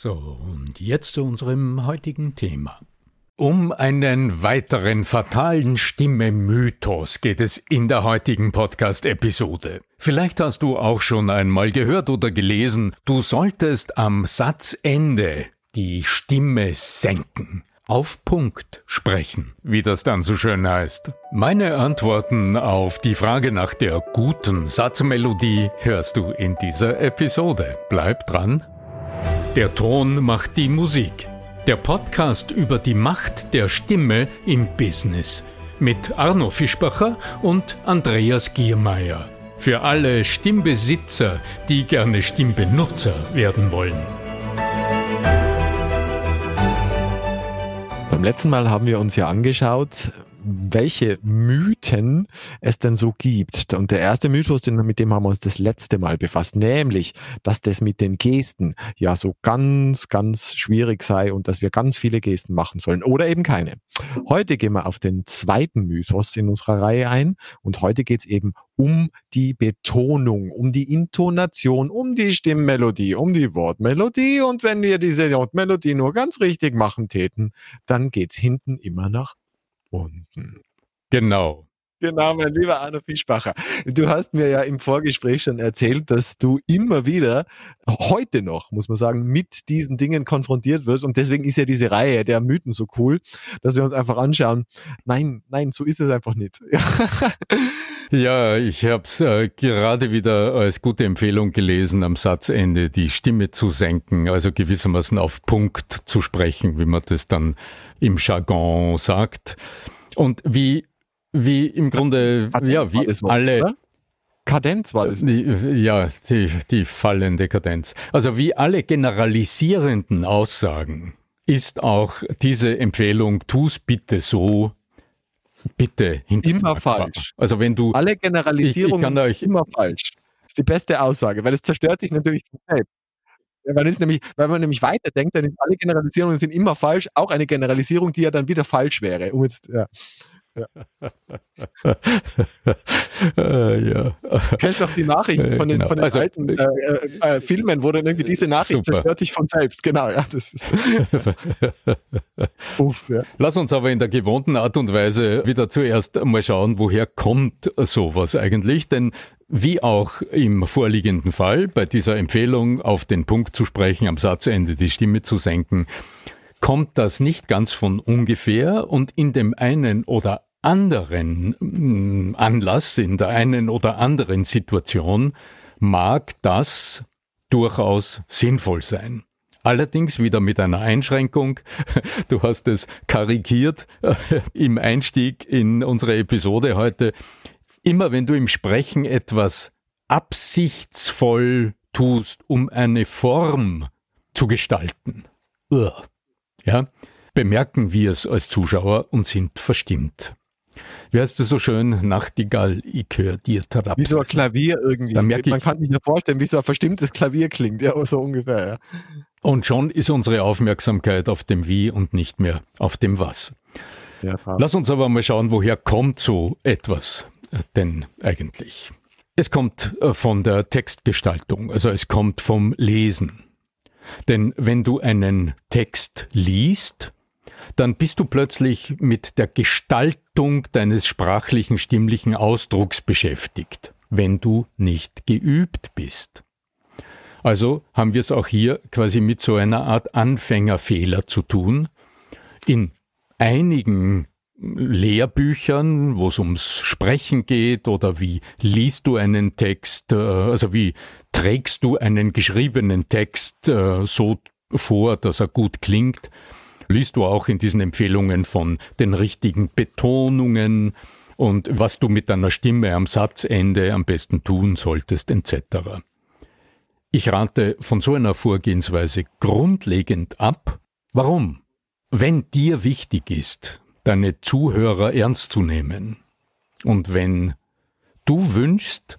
So, und jetzt zu unserem heutigen Thema. Um einen weiteren fatalen Stimme-Mythos geht es in der heutigen Podcast-Episode. Vielleicht hast du auch schon einmal gehört oder gelesen, du solltest am Satzende die Stimme senken. Auf Punkt sprechen, wie das dann so schön heißt. Meine Antworten auf die Frage nach der guten Satzmelodie hörst du in dieser Episode. Bleib dran der Ton macht die Musik. Der Podcast über die Macht der Stimme im Business. Mit Arno Fischbacher und Andreas Giermeier. Für alle Stimmbesitzer, die gerne Stimmbenutzer werden wollen. Beim letzten Mal haben wir uns ja angeschaut, welche Mythen es denn so gibt. Und der erste Mythos, mit dem haben wir uns das letzte Mal befasst, nämlich, dass das mit den Gesten ja so ganz, ganz schwierig sei und dass wir ganz viele Gesten machen sollen oder eben keine. Heute gehen wir auf den zweiten Mythos in unserer Reihe ein und heute geht es eben um die Betonung, um die Intonation, um die Stimmmelodie, um die Wortmelodie. Und wenn wir diese Wortmelodie nur ganz richtig machen täten, dann geht's hinten immer nach unten. Genau. Genau, mein lieber Arno Fischbacher. Du hast mir ja im Vorgespräch schon erzählt, dass du immer wieder, heute noch, muss man sagen, mit diesen Dingen konfrontiert wirst. Und deswegen ist ja diese Reihe der Mythen so cool, dass wir uns einfach anschauen. Nein, nein, so ist es einfach nicht. ja, ich habe es äh, gerade wieder als gute Empfehlung gelesen, am Satzende die Stimme zu senken, also gewissermaßen auf Punkt zu sprechen, wie man das dann im Jargon sagt. Und wie wie im Grunde, Kadenz ja, wie das, alle. Oder? Kadenz war das. Ja, die, die fallende Kadenz. Also wie alle generalisierenden Aussagen ist auch diese Empfehlung, tu's bitte so, bitte Immer falsch. Also wenn du. Alle Generalisierungen ich, ich immer falsch. Das ist die beste Aussage, weil es zerstört sich natürlich selbst. Ja, weil, es nämlich, weil man nämlich weiterdenkt, dann sind alle Generalisierungen sind immer falsch, auch eine Generalisierung, die ja dann wieder falsch wäre. Um jetzt, ja. Äh, ja. Du kennst doch die Nachrichten von den, genau. von den also, alten äh, äh, äh, Filmen, wo dann irgendwie diese Nachricht super. zerstört sich von selbst. Genau, ja. Das ist Uff, ja. Lass uns aber in der gewohnten Art und Weise wieder zuerst mal schauen, woher kommt sowas eigentlich? Denn wie auch im vorliegenden Fall, bei dieser Empfehlung auf den Punkt zu sprechen, am Satzende die Stimme zu senken, kommt das nicht ganz von ungefähr und in dem einen oder anderen mm, Anlass, in der einen oder anderen Situation mag das durchaus sinnvoll sein. Allerdings wieder mit einer Einschränkung. Du hast es karikiert äh, im Einstieg in unsere Episode heute. Immer wenn du im Sprechen etwas absichtsvoll tust, um eine Form zu gestalten, ja, bemerken wir es als Zuschauer und sind verstimmt wie heißt das so schön, Nachtigall, ich höre dir Traps. Wie so ein Klavier irgendwie. Da merke Man kann sich ja vorstellen, wie so ein verstimmtes Klavier klingt, ja, so ungefähr. Ja. Und schon ist unsere Aufmerksamkeit auf dem Wie und nicht mehr auf dem Was. Ja, Lass uns aber mal schauen, woher kommt so etwas äh, denn eigentlich? Es kommt äh, von der Textgestaltung, also es kommt vom Lesen. Denn wenn du einen Text liest, dann bist du plötzlich mit der Gestaltung deines sprachlichen, stimmlichen Ausdrucks beschäftigt, wenn du nicht geübt bist. Also haben wir es auch hier quasi mit so einer Art Anfängerfehler zu tun. In einigen Lehrbüchern, wo es ums Sprechen geht oder wie liest du einen Text, äh, also wie trägst du einen geschriebenen Text äh, so vor, dass er gut klingt, liest du auch in diesen Empfehlungen von den richtigen Betonungen und was du mit deiner Stimme am Satzende am besten tun solltest, etc. Ich rate von so einer Vorgehensweise grundlegend ab. Warum? Wenn dir wichtig ist, deine Zuhörer ernst zu nehmen und wenn du wünschst,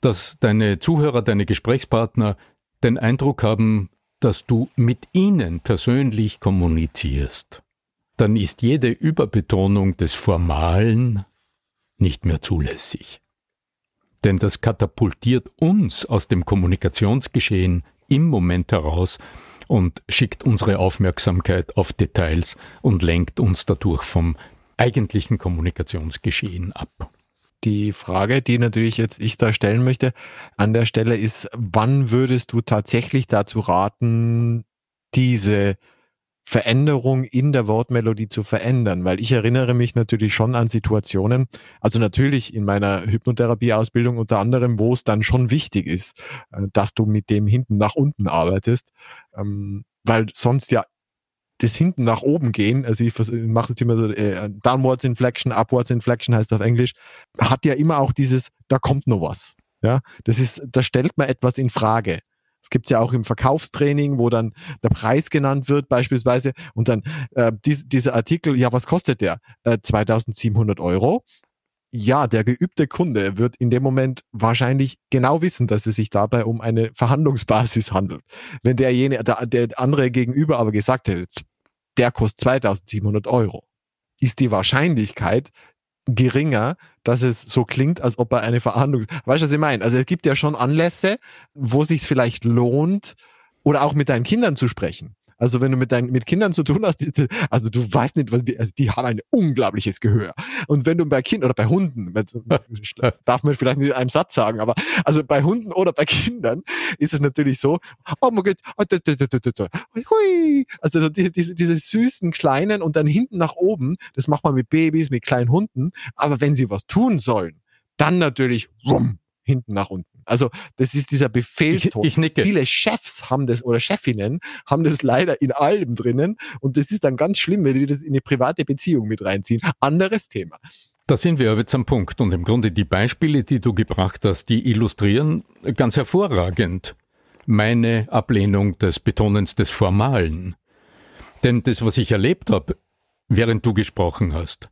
dass deine Zuhörer, deine Gesprächspartner den Eindruck haben, dass du mit ihnen persönlich kommunizierst, dann ist jede Überbetonung des Formalen nicht mehr zulässig. Denn das katapultiert uns aus dem Kommunikationsgeschehen im Moment heraus und schickt unsere Aufmerksamkeit auf Details und lenkt uns dadurch vom eigentlichen Kommunikationsgeschehen ab. Die Frage, die natürlich jetzt ich da stellen möchte, an der Stelle ist, wann würdest du tatsächlich dazu raten, diese Veränderung in der Wortmelodie zu verändern, weil ich erinnere mich natürlich schon an Situationen, also natürlich in meiner Hypnotherapie-Ausbildung unter anderem, wo es dann schon wichtig ist, äh, dass du mit dem hinten nach unten arbeitest, ähm, weil sonst ja das hinten nach oben gehen, also ich mache jetzt immer so äh, Downwards Inflection, Upwards Inflection heißt auf Englisch, hat ja immer auch dieses, da kommt noch was. Ja, das ist, da stellt man etwas in Frage. Es gibt ja auch im Verkaufstraining, wo dann der Preis genannt wird, beispielsweise, und dann äh, dies, dieser Artikel, ja, was kostet der? Äh, 2700 Euro. Ja, der geübte Kunde wird in dem Moment wahrscheinlich genau wissen, dass es sich dabei um eine Verhandlungsbasis handelt. Wenn derjenige, der, der andere gegenüber aber gesagt hätte, der kostet 2700 Euro, ist die Wahrscheinlichkeit geringer, dass es so klingt, als ob er eine Verhandlung. Weißt du, was ich meine? Also es gibt ja schon Anlässe, wo sich vielleicht lohnt, oder auch mit deinen Kindern zu sprechen. Also wenn du mit deinen mit Kindern zu tun hast, also du weißt nicht, also die haben ein unglaubliches Gehör. Und wenn du bei Kindern oder bei Hunden, darf man vielleicht nicht in einem Satz sagen, aber also bei Hunden oder bei Kindern ist es natürlich so, oh mein Gott, also diese, diese, diese süßen kleinen und dann hinten nach oben, das macht man mit Babys, mit kleinen Hunden, aber wenn sie was tun sollen, dann natürlich rum, hinten nach unten. Also das ist dieser Befehlston. Ich, ich nicke. Viele Chefs haben das oder Chefinnen haben das leider in allem drinnen und das ist dann ganz schlimm, wenn die das in eine private Beziehung mit reinziehen. Anderes Thema. Da sind wir jetzt am Punkt und im Grunde die Beispiele, die du gebracht hast, die illustrieren ganz hervorragend meine Ablehnung des Betonens des Formalen. Denn das, was ich erlebt habe, während du gesprochen hast,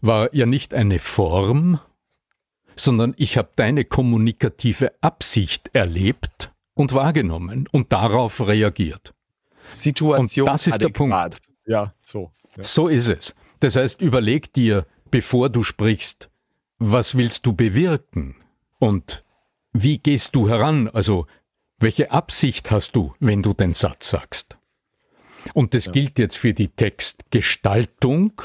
war ja nicht eine Form, sondern ich habe deine kommunikative Absicht erlebt und wahrgenommen und darauf reagiert. Situation. Und das ist adäquat. der Punkt. Ja, so. Ja. So ist es. Das heißt, überleg dir, bevor du sprichst, was willst du bewirken und wie gehst du heran? Also, welche Absicht hast du, wenn du den Satz sagst? Und das ja. gilt jetzt für die Textgestaltung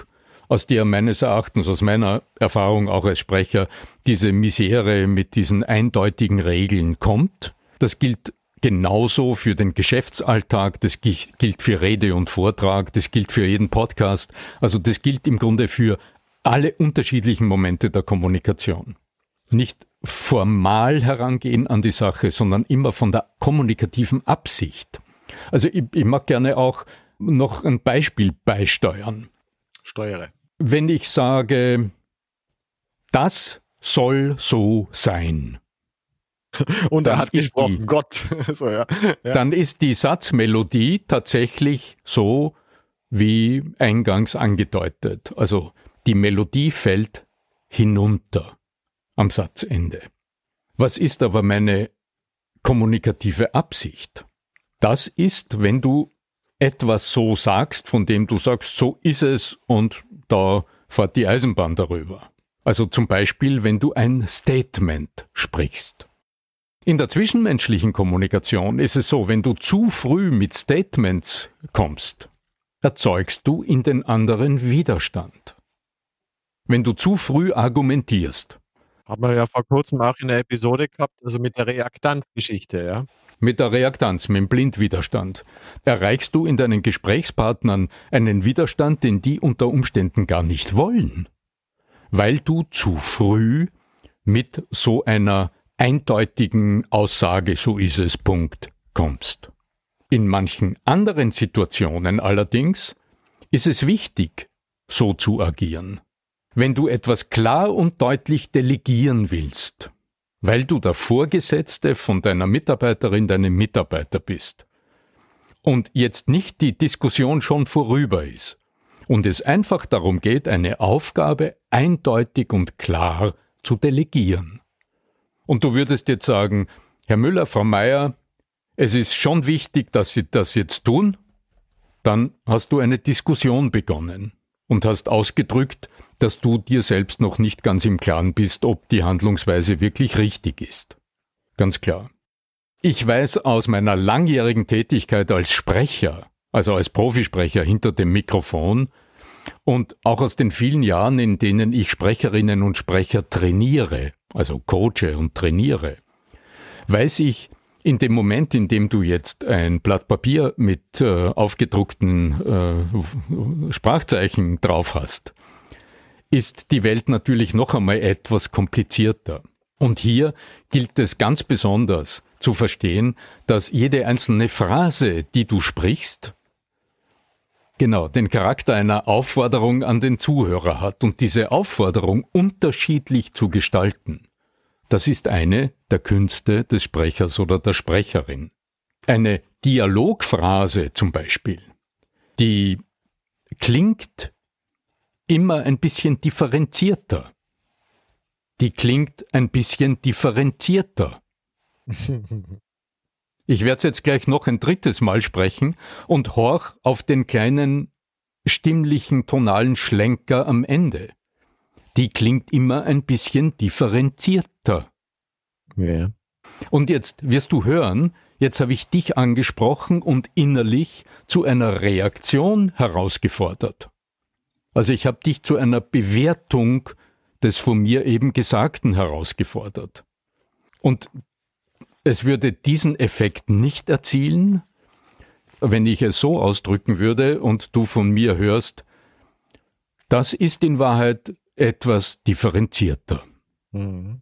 aus der meines Erachtens, aus meiner Erfahrung auch als Sprecher, diese Misere mit diesen eindeutigen Regeln kommt. Das gilt genauso für den Geschäftsalltag, das gilt für Rede und Vortrag, das gilt für jeden Podcast. Also das gilt im Grunde für alle unterschiedlichen Momente der Kommunikation. Nicht formal herangehen an die Sache, sondern immer von der kommunikativen Absicht. Also ich, ich mag gerne auch noch ein Beispiel beisteuern. Steuere wenn ich sage, das soll so sein. Und er hat gesprochen, die, Gott. so, ja. Ja. Dann ist die Satzmelodie tatsächlich so wie eingangs angedeutet. Also die Melodie fällt hinunter am Satzende. Was ist aber meine kommunikative Absicht? Das ist, wenn du etwas so sagst, von dem du sagst, so ist es und da fährt die Eisenbahn darüber. Also zum Beispiel, wenn du ein Statement sprichst. In der zwischenmenschlichen Kommunikation ist es so, wenn du zu früh mit Statements kommst, erzeugst du in den anderen Widerstand. Wenn du zu früh argumentierst. Haben wir ja vor kurzem auch in der Episode gehabt, also mit der Reaktanzgeschichte, ja. Mit der Reaktanz, mit dem Blindwiderstand, erreichst du in deinen Gesprächspartnern einen Widerstand, den die unter Umständen gar nicht wollen, weil du zu früh mit so einer eindeutigen Aussage, so ist es, Punkt, kommst. In manchen anderen Situationen allerdings ist es wichtig, so zu agieren. Wenn du etwas klar und deutlich delegieren willst, weil du der Vorgesetzte von deiner Mitarbeiterin, deinem Mitarbeiter bist, und jetzt nicht die Diskussion schon vorüber ist, und es einfach darum geht, eine Aufgabe eindeutig und klar zu delegieren. Und du würdest jetzt sagen, Herr Müller, Frau Meier, es ist schon wichtig, dass Sie das jetzt tun, dann hast du eine Diskussion begonnen und hast ausgedrückt, dass du dir selbst noch nicht ganz im Klaren bist, ob die Handlungsweise wirklich richtig ist. Ganz klar. Ich weiß aus meiner langjährigen Tätigkeit als Sprecher, also als Profisprecher hinter dem Mikrofon, und auch aus den vielen Jahren, in denen ich Sprecherinnen und Sprecher trainiere, also coache und trainiere, weiß ich, in dem Moment, in dem du jetzt ein Blatt Papier mit äh, aufgedruckten äh, Sprachzeichen drauf hast, ist die Welt natürlich noch einmal etwas komplizierter. Und hier gilt es ganz besonders zu verstehen, dass jede einzelne Phrase, die du sprichst, genau den Charakter einer Aufforderung an den Zuhörer hat und diese Aufforderung unterschiedlich zu gestalten. Das ist eine der Künste des Sprechers oder der Sprecherin. Eine Dialogphrase zum Beispiel, die klingt immer ein bisschen differenzierter. Die klingt ein bisschen differenzierter. Ich werde jetzt gleich noch ein drittes Mal sprechen und horch auf den kleinen stimmlichen tonalen Schlenker am Ende die klingt immer ein bisschen differenzierter. Ja. Und jetzt wirst du hören, jetzt habe ich dich angesprochen und innerlich zu einer Reaktion herausgefordert. Also ich habe dich zu einer Bewertung des von mir eben Gesagten herausgefordert. Und es würde diesen Effekt nicht erzielen, wenn ich es so ausdrücken würde und du von mir hörst, das ist in Wahrheit etwas differenzierter. Mhm.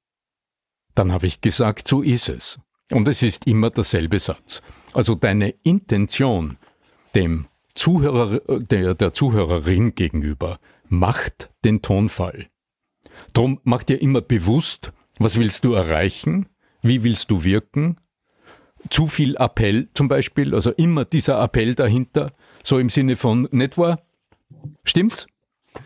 Dann habe ich gesagt, so ist es. Und es ist immer derselbe Satz. Also deine Intention dem Zuhörer, der, der Zuhörerin gegenüber macht den Tonfall. Drum mach dir immer bewusst, was willst du erreichen, wie willst du wirken. Zu viel Appell zum Beispiel, also immer dieser Appell dahinter, so im Sinne von, wahr? Stimmt's?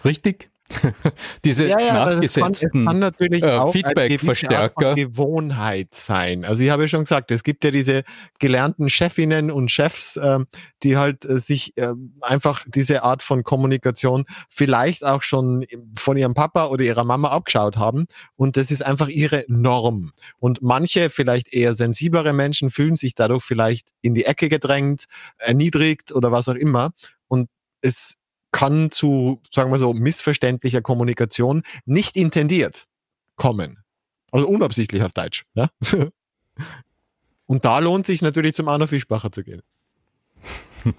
Richtig? Diese ja, ja, nachgesetzten kann, natürlich äh, Feedback-Verstärker. Gewohnheit sein. Also ich habe ja schon gesagt, es gibt ja diese gelernten Chefinnen und Chefs, äh, die halt äh, sich äh, einfach diese Art von Kommunikation vielleicht auch schon von ihrem Papa oder ihrer Mama abgeschaut haben. Und das ist einfach ihre Norm. Und manche, vielleicht eher sensiblere Menschen, fühlen sich dadurch vielleicht in die Ecke gedrängt, erniedrigt oder was auch immer. Und es kann zu, sagen wir so, missverständlicher Kommunikation nicht intendiert kommen. Also unabsichtlich auf Deutsch. Ja? Und da lohnt sich natürlich zum Arno Fischbacher zu gehen.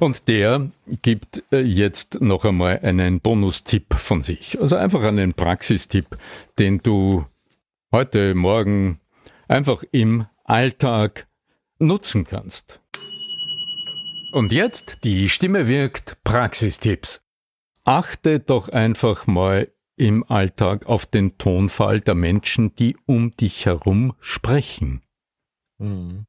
Und der gibt äh, jetzt noch einmal einen Bonustipp von sich. Also einfach einen Praxistipp, den du heute, morgen einfach im Alltag nutzen kannst. Und jetzt die Stimme wirkt Praxistipps. Achte doch einfach mal im Alltag auf den Tonfall der Menschen, die um dich herum sprechen. Mhm.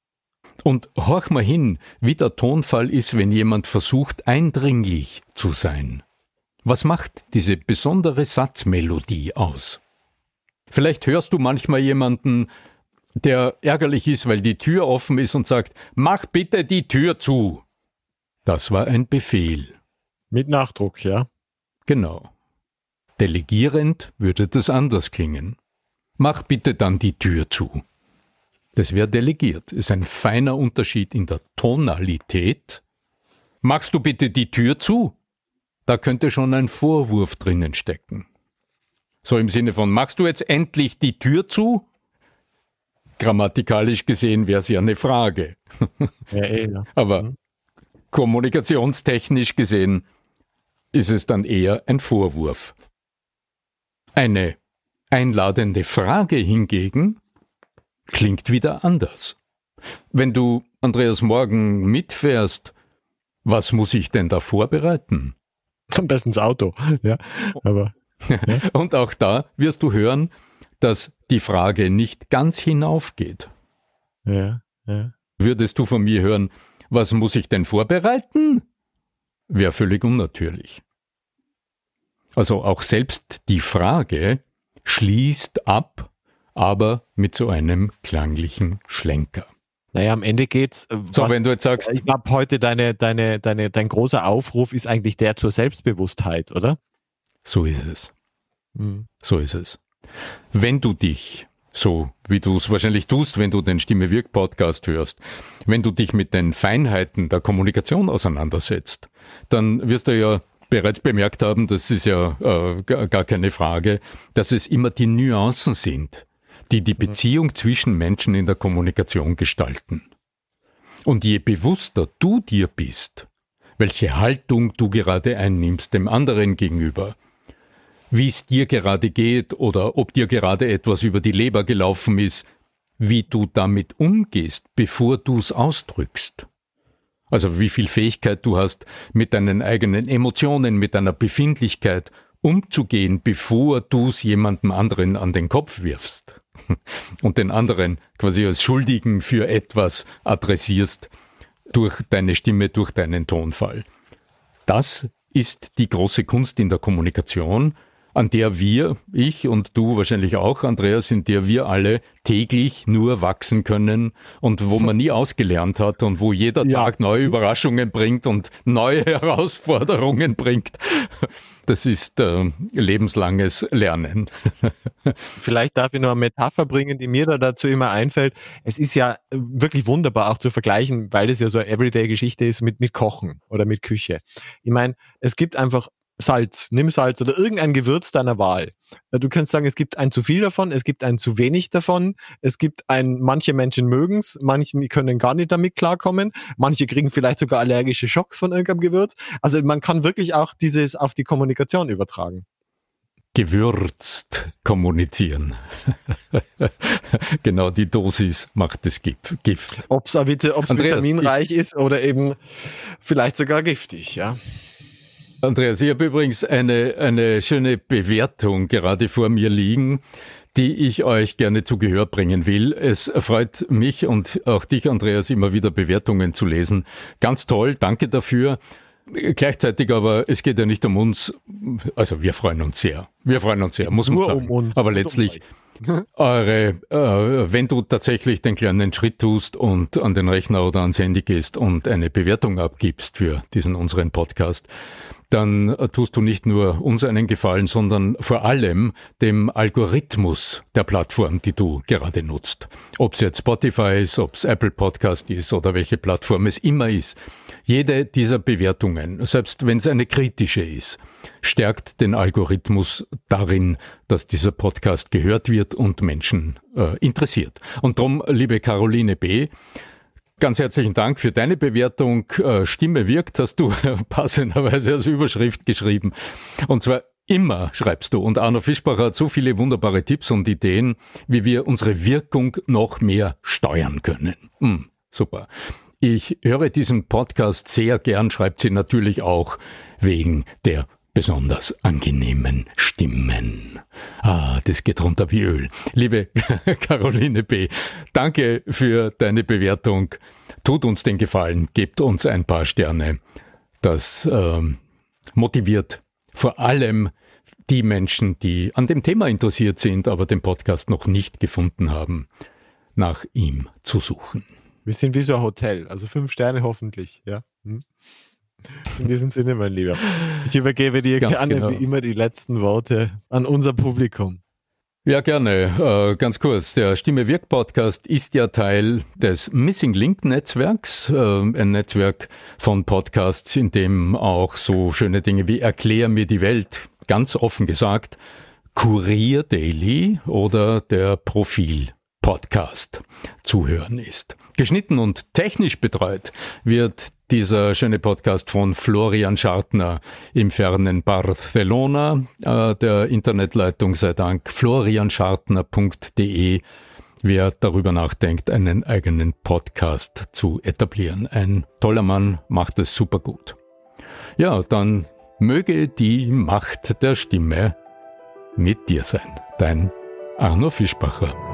Und horch mal hin, wie der Tonfall ist, wenn jemand versucht, eindringlich zu sein. Was macht diese besondere Satzmelodie aus? Vielleicht hörst du manchmal jemanden, der ärgerlich ist, weil die Tür offen ist und sagt, mach bitte die Tür zu. Das war ein Befehl. Mit Nachdruck, ja? Genau. Delegierend würde das anders klingen. Mach bitte dann die Tür zu. Das wäre delegiert. Ist ein feiner Unterschied in der Tonalität. Machst du bitte die Tür zu? Da könnte schon ein Vorwurf drinnen stecken. So im Sinne von, machst du jetzt endlich die Tür zu? Grammatikalisch gesehen wäre es ja eine Frage. Ja, eh, ja. Aber mhm. Kommunikationstechnisch gesehen ist es dann eher ein Vorwurf. Eine einladende Frage hingegen klingt wieder anders. Wenn du, Andreas, morgen mitfährst, was muss ich denn da vorbereiten? Am besten das Auto, ja. Aber, ja. Und auch da wirst du hören, dass die Frage nicht ganz hinaufgeht. Ja, ja. Würdest du von mir hören, was muss ich denn vorbereiten? Wäre völlig unnatürlich. Also auch selbst die Frage schließt ab aber mit so einem klanglichen Schlenker. Naja, am Ende geht's. Äh, so, was, wenn du jetzt sagst. Ich glaube, heute deine, deine, deine, dein großer Aufruf ist eigentlich der zur Selbstbewusstheit, oder? So ist es. Mhm. So ist es. Wenn du dich, so wie du es wahrscheinlich tust, wenn du den Stimme Wirk Podcast hörst, wenn du dich mit den Feinheiten der Kommunikation auseinandersetzt, dann wirst du ja bereits bemerkt haben, das ist ja äh, gar keine Frage, dass es immer die Nuancen sind, die die mhm. Beziehung zwischen Menschen in der Kommunikation gestalten. Und je bewusster du dir bist, welche Haltung du gerade einnimmst dem anderen gegenüber, wie es dir gerade geht oder ob dir gerade etwas über die Leber gelaufen ist, wie du damit umgehst, bevor du es ausdrückst. Also wie viel Fähigkeit du hast, mit deinen eigenen Emotionen, mit deiner Befindlichkeit umzugehen, bevor du es jemandem anderen an den Kopf wirfst und den anderen quasi als Schuldigen für etwas adressierst durch deine Stimme, durch deinen Tonfall. Das ist die große Kunst in der Kommunikation, an der wir, ich und du wahrscheinlich auch, Andreas, in der wir alle täglich nur wachsen können und wo man nie ausgelernt hat und wo jeder ja. Tag neue Überraschungen bringt und neue Herausforderungen bringt. Das ist äh, lebenslanges Lernen. Vielleicht darf ich noch eine Metapher bringen, die mir da dazu immer einfällt. Es ist ja wirklich wunderbar auch zu vergleichen, weil es ja so eine Everyday-Geschichte ist mit, mit Kochen oder mit Küche. Ich meine, es gibt einfach Salz, nimm Salz oder irgendein Gewürz deiner Wahl. Äh, du kannst sagen, es gibt ein zu viel davon, es gibt ein zu wenig davon, es gibt ein, manche Menschen mögen es, manche können gar nicht damit klarkommen, manche kriegen vielleicht sogar allergische Schocks von irgendeinem Gewürz. Also man kann wirklich auch dieses auf die Kommunikation übertragen. Gewürzt kommunizieren. genau, die Dosis macht das Gift. Ob es vitaminreich ist oder eben vielleicht sogar giftig, ja. Andreas, ich habe übrigens eine, eine schöne Bewertung gerade vor mir liegen, die ich euch gerne zu Gehör bringen will. Es freut mich und auch dich, Andreas, immer wieder Bewertungen zu lesen. Ganz toll, danke dafür. Gleichzeitig aber, es geht ja nicht um uns, also wir freuen uns sehr. Wir freuen uns sehr, muss man Nur sagen. Um aber letztlich eure, äh, wenn du tatsächlich den kleinen Schritt tust und an den Rechner oder ans Handy gehst und eine Bewertung abgibst für diesen unseren Podcast, dann tust du nicht nur uns einen Gefallen, sondern vor allem dem Algorithmus der Plattform, die du gerade nutzt. Ob es jetzt Spotify ist, ob es Apple Podcast ist oder welche Plattform es immer ist. Jede dieser Bewertungen, selbst wenn es eine kritische ist, stärkt den Algorithmus darin, dass dieser Podcast gehört wird und Menschen äh, interessiert. Und darum, liebe Caroline B., Ganz herzlichen Dank für deine Bewertung. Äh, Stimme wirkt, hast du passenderweise als Überschrift geschrieben. Und zwar immer schreibst du. Und Arno Fischbacher hat so viele wunderbare Tipps und Ideen, wie wir unsere Wirkung noch mehr steuern können. Hm, super. Ich höre diesen Podcast sehr gern, schreibt sie natürlich auch wegen der besonders angenehmen Stimmen. Ah, das geht runter wie Öl. Liebe Caroline B., danke für deine Bewertung. Tut uns den Gefallen, gebt uns ein paar Sterne. Das ähm, motiviert vor allem die Menschen, die an dem Thema interessiert sind, aber den Podcast noch nicht gefunden haben, nach ihm zu suchen. Wir sind wie so ein Hotel, also fünf Sterne hoffentlich, ja. Hm? In diesem Sinne, mein Lieber. Ich übergebe dir Ganz gerne genau. wie immer die letzten Worte an unser Publikum. Ja, gerne. Äh, ganz kurz. Der Stimme Wirk Podcast ist ja Teil des Missing Link Netzwerks, äh, ein Netzwerk von Podcasts, in dem auch so schöne Dinge wie Erklär mir die Welt, ganz offen gesagt, Kurier Daily oder der Profil Podcast zu hören ist. Geschnitten und technisch betreut wird dieser schöne Podcast von Florian Schartner im fernen Barcelona. Äh, der Internetleitung sei Dank florianschartner.de. Wer darüber nachdenkt, einen eigenen Podcast zu etablieren. Ein toller Mann macht es super gut. Ja, dann möge die Macht der Stimme mit dir sein. Dein Arno Fischbacher.